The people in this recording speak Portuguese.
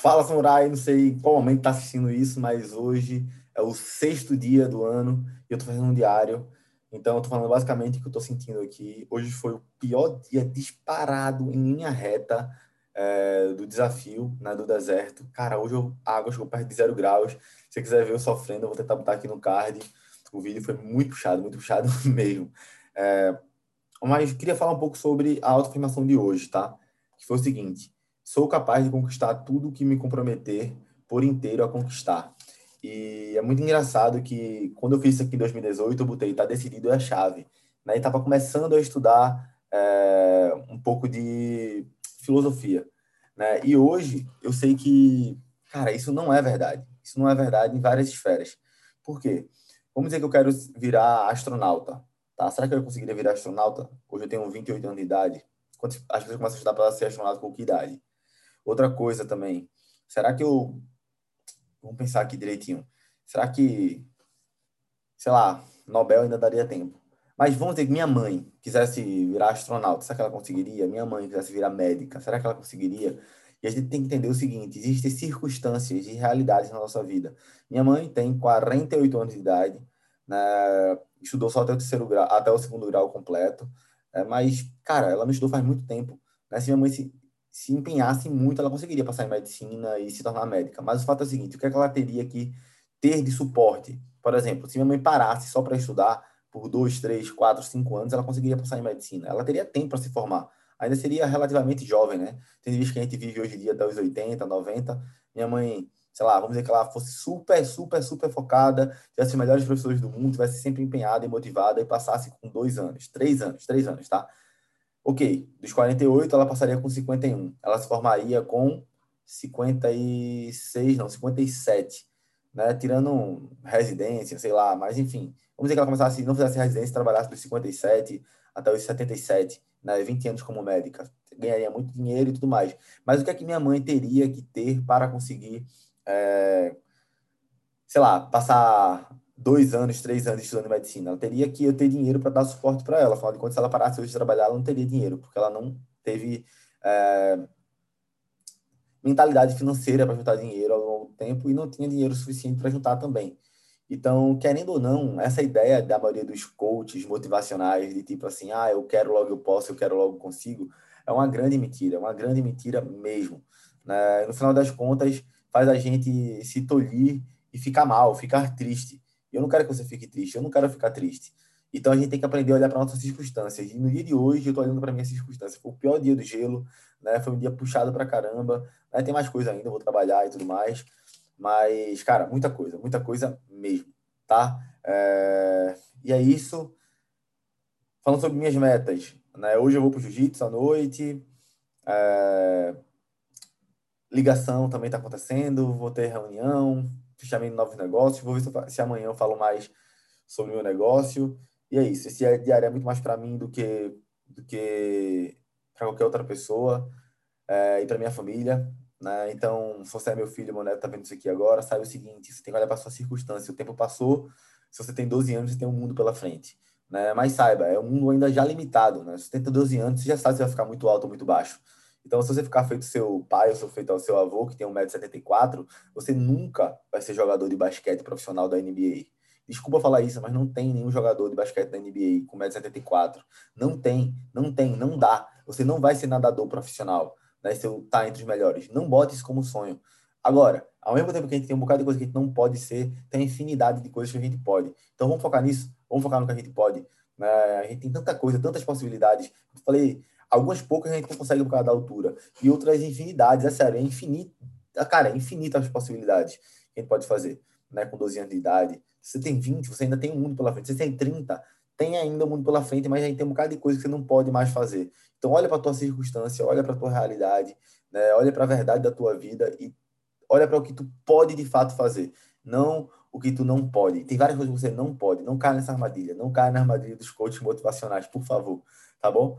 Fala, Samurai, não sei qual momento está assistindo isso, mas hoje é o sexto dia do ano e eu estou fazendo um diário. Então, eu estou falando basicamente o que eu estou sentindo aqui. Hoje foi o pior dia disparado em linha reta é, do desafio, né, do deserto. Cara, hoje eu, a água chegou perto de zero graus. Se você quiser ver eu sofrendo, eu vou tentar botar aqui no card. O vídeo foi muito puxado, muito puxado mesmo. É, mas queria falar um pouco sobre a autoafirmação de hoje, tá? Que foi o seguinte Sou capaz de conquistar tudo que me comprometer por inteiro a conquistar. E é muito engraçado que quando eu fiz isso aqui em 2018, eu botei tá decidido é a chave. Né? E estava começando a estudar é, um pouco de filosofia. Né? E hoje eu sei que, cara, isso não é verdade. Isso não é verdade em várias esferas. Por quê? Vamos dizer que eu quero virar astronauta. Tá? Será que eu conseguiria virar astronauta? Hoje eu tenho 28 anos de idade. Quando as pessoas começam a estudar para ser astronauta com que idade? Outra coisa também, será que eu. Vamos pensar aqui direitinho. Será que, sei lá, Nobel ainda daria tempo? Mas vamos dizer que minha mãe quisesse virar astronauta, será que ela conseguiria? Minha mãe quisesse virar médica, será que ela conseguiria? E a gente tem que entender o seguinte: existem circunstâncias e realidades na nossa vida. Minha mãe tem 48 anos de idade, né, estudou só até o terceiro grau, até o segundo grau completo, é, mas, cara, ela não estudou faz muito tempo. Né? Se minha mãe se, se empenhasse muito, ela conseguiria passar em medicina e se tornar médica. Mas o fato é o seguinte: o que, é que ela teria que ter de suporte? Por exemplo, se minha mãe parasse só para estudar por dois, três, quatro, cinco anos, ela conseguiria passar em medicina. Ela teria tempo para se formar. Ainda seria relativamente jovem, né? Tendo visto que a gente vive hoje em dia até os 80, 90. Minha mãe, sei lá, vamos dizer que ela fosse super, super, super focada, tivesse os melhores professores do mundo, tivesse sempre empenhada e motivada e passasse com dois anos, três anos, três anos, tá? Ok, dos 48 ela passaria com 51. Ela se formaria com 56, não, 57, né? Tirando residência, sei lá, mas enfim. Vamos dizer que ela começasse, não fizesse residência, trabalhasse dos 57 até os 77, né? 20 anos como médica. Ganharia muito dinheiro e tudo mais. Mas o que é que minha mãe teria que ter para conseguir, é, sei lá, passar dois anos, três anos estudando medicina. Ela teria que eu ter dinheiro para dar suporte para ela. Afinal de contas, se ela parasse hoje de trabalhar, ela não teria dinheiro, porque ela não teve é, mentalidade financeira para juntar dinheiro ao longo do tempo e não tinha dinheiro suficiente para juntar também. Então, querendo ou não, essa ideia da maioria dos coaches motivacionais de tipo assim, ah, eu quero logo eu posso, eu quero logo consigo, é uma grande mentira, é uma grande mentira mesmo. Né? No final das contas, faz a gente se tolir e ficar mal, ficar triste. Eu não quero que você fique triste, eu não quero ficar triste. Então a gente tem que aprender a olhar para nossas circunstâncias. E no dia de hoje eu estou olhando para minha circunstância. Foi o pior dia do gelo, né? Foi um dia puxado para caramba. Né? Tem mais coisa ainda, vou trabalhar e tudo mais. Mas, cara, muita coisa, muita coisa mesmo, tá? É... E é isso. Falando sobre minhas metas, né? Hoje eu vou para o jiu-jitsu à noite. É... Ligação também está acontecendo, vou ter reunião, fechamento de novos negócios. Vou ver se, se, amanhã eu falo mais sobre o meu negócio. E é isso. Esse diário é muito mais para mim do que, do que para qualquer outra pessoa é, e para minha família. Né? Então, se você é meu filho, meu neto está vendo isso aqui agora, sabe o seguinte: você tem que olhar para sua circunstância. O tempo passou. Se você tem 12 anos, você tem um mundo pela frente. Né? Mas saiba, é um mundo ainda já limitado. Né? Se você tem 12 anos, você já sabe se vai ficar muito alto ou muito baixo. Então, se você ficar feito seu pai ou se feito ao seu avô, que tem 1,74m, você nunca vai ser jogador de basquete profissional da NBA. Desculpa falar isso, mas não tem nenhum jogador de basquete da NBA com 1,74m. Não tem, não tem, não dá. Você não vai ser nadador profissional, né? Se tá entre os melhores. Não bote isso como sonho. Agora, ao mesmo tempo que a gente tem um bocado de coisa que a gente não pode ser, tem infinidade de coisas que a gente pode. Então vamos focar nisso, vamos focar no que a gente pode. Né? A gente tem tanta coisa, tantas possibilidades. Eu falei, Algumas poucas a gente não consegue por causa da altura. E outras infinidades, é sério, é infinito. Cara, é infinitas as possibilidades que a gente pode fazer, né? Com 12 anos de idade. Você tem 20, você ainda tem um mundo pela frente. Você tem 30, tem ainda um mundo pela frente, mas a gente tem um bocado de coisa que você não pode mais fazer. Então, olha para tua circunstância, olha para tua realidade, né? olha para a verdade da tua vida e olha para o que tu pode de fato fazer, não o que tu não pode. Tem várias coisas que você não pode. Não caia nessa armadilha, não caia na armadilha dos coaches motivacionais, por favor, tá bom?